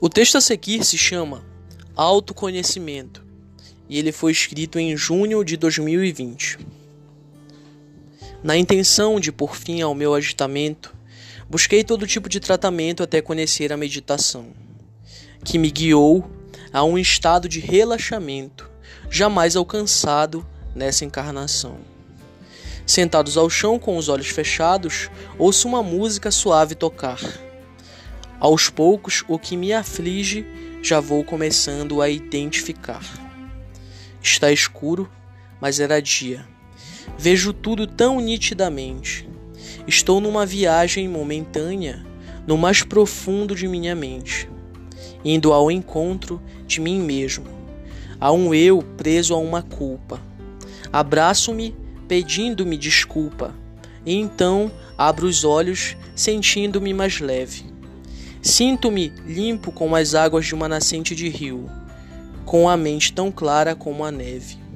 O texto a seguir se chama Autoconhecimento e ele foi escrito em junho de 2020. Na intenção de pôr fim ao meu agitamento, busquei todo tipo de tratamento até conhecer a meditação, que me guiou a um estado de relaxamento jamais alcançado nessa encarnação. Sentados ao chão com os olhos fechados, ouço uma música suave tocar. Aos poucos, o que me aflige já vou começando a identificar. Está escuro, mas era dia. Vejo tudo tão nitidamente. Estou numa viagem momentânea no mais profundo de minha mente, indo ao encontro de mim mesmo, a um eu preso a uma culpa. Abraço-me pedindo-me desculpa, e então abro os olhos sentindo-me mais leve. Sinto-me limpo como as águas de uma nascente de rio, com a mente tão clara como a neve.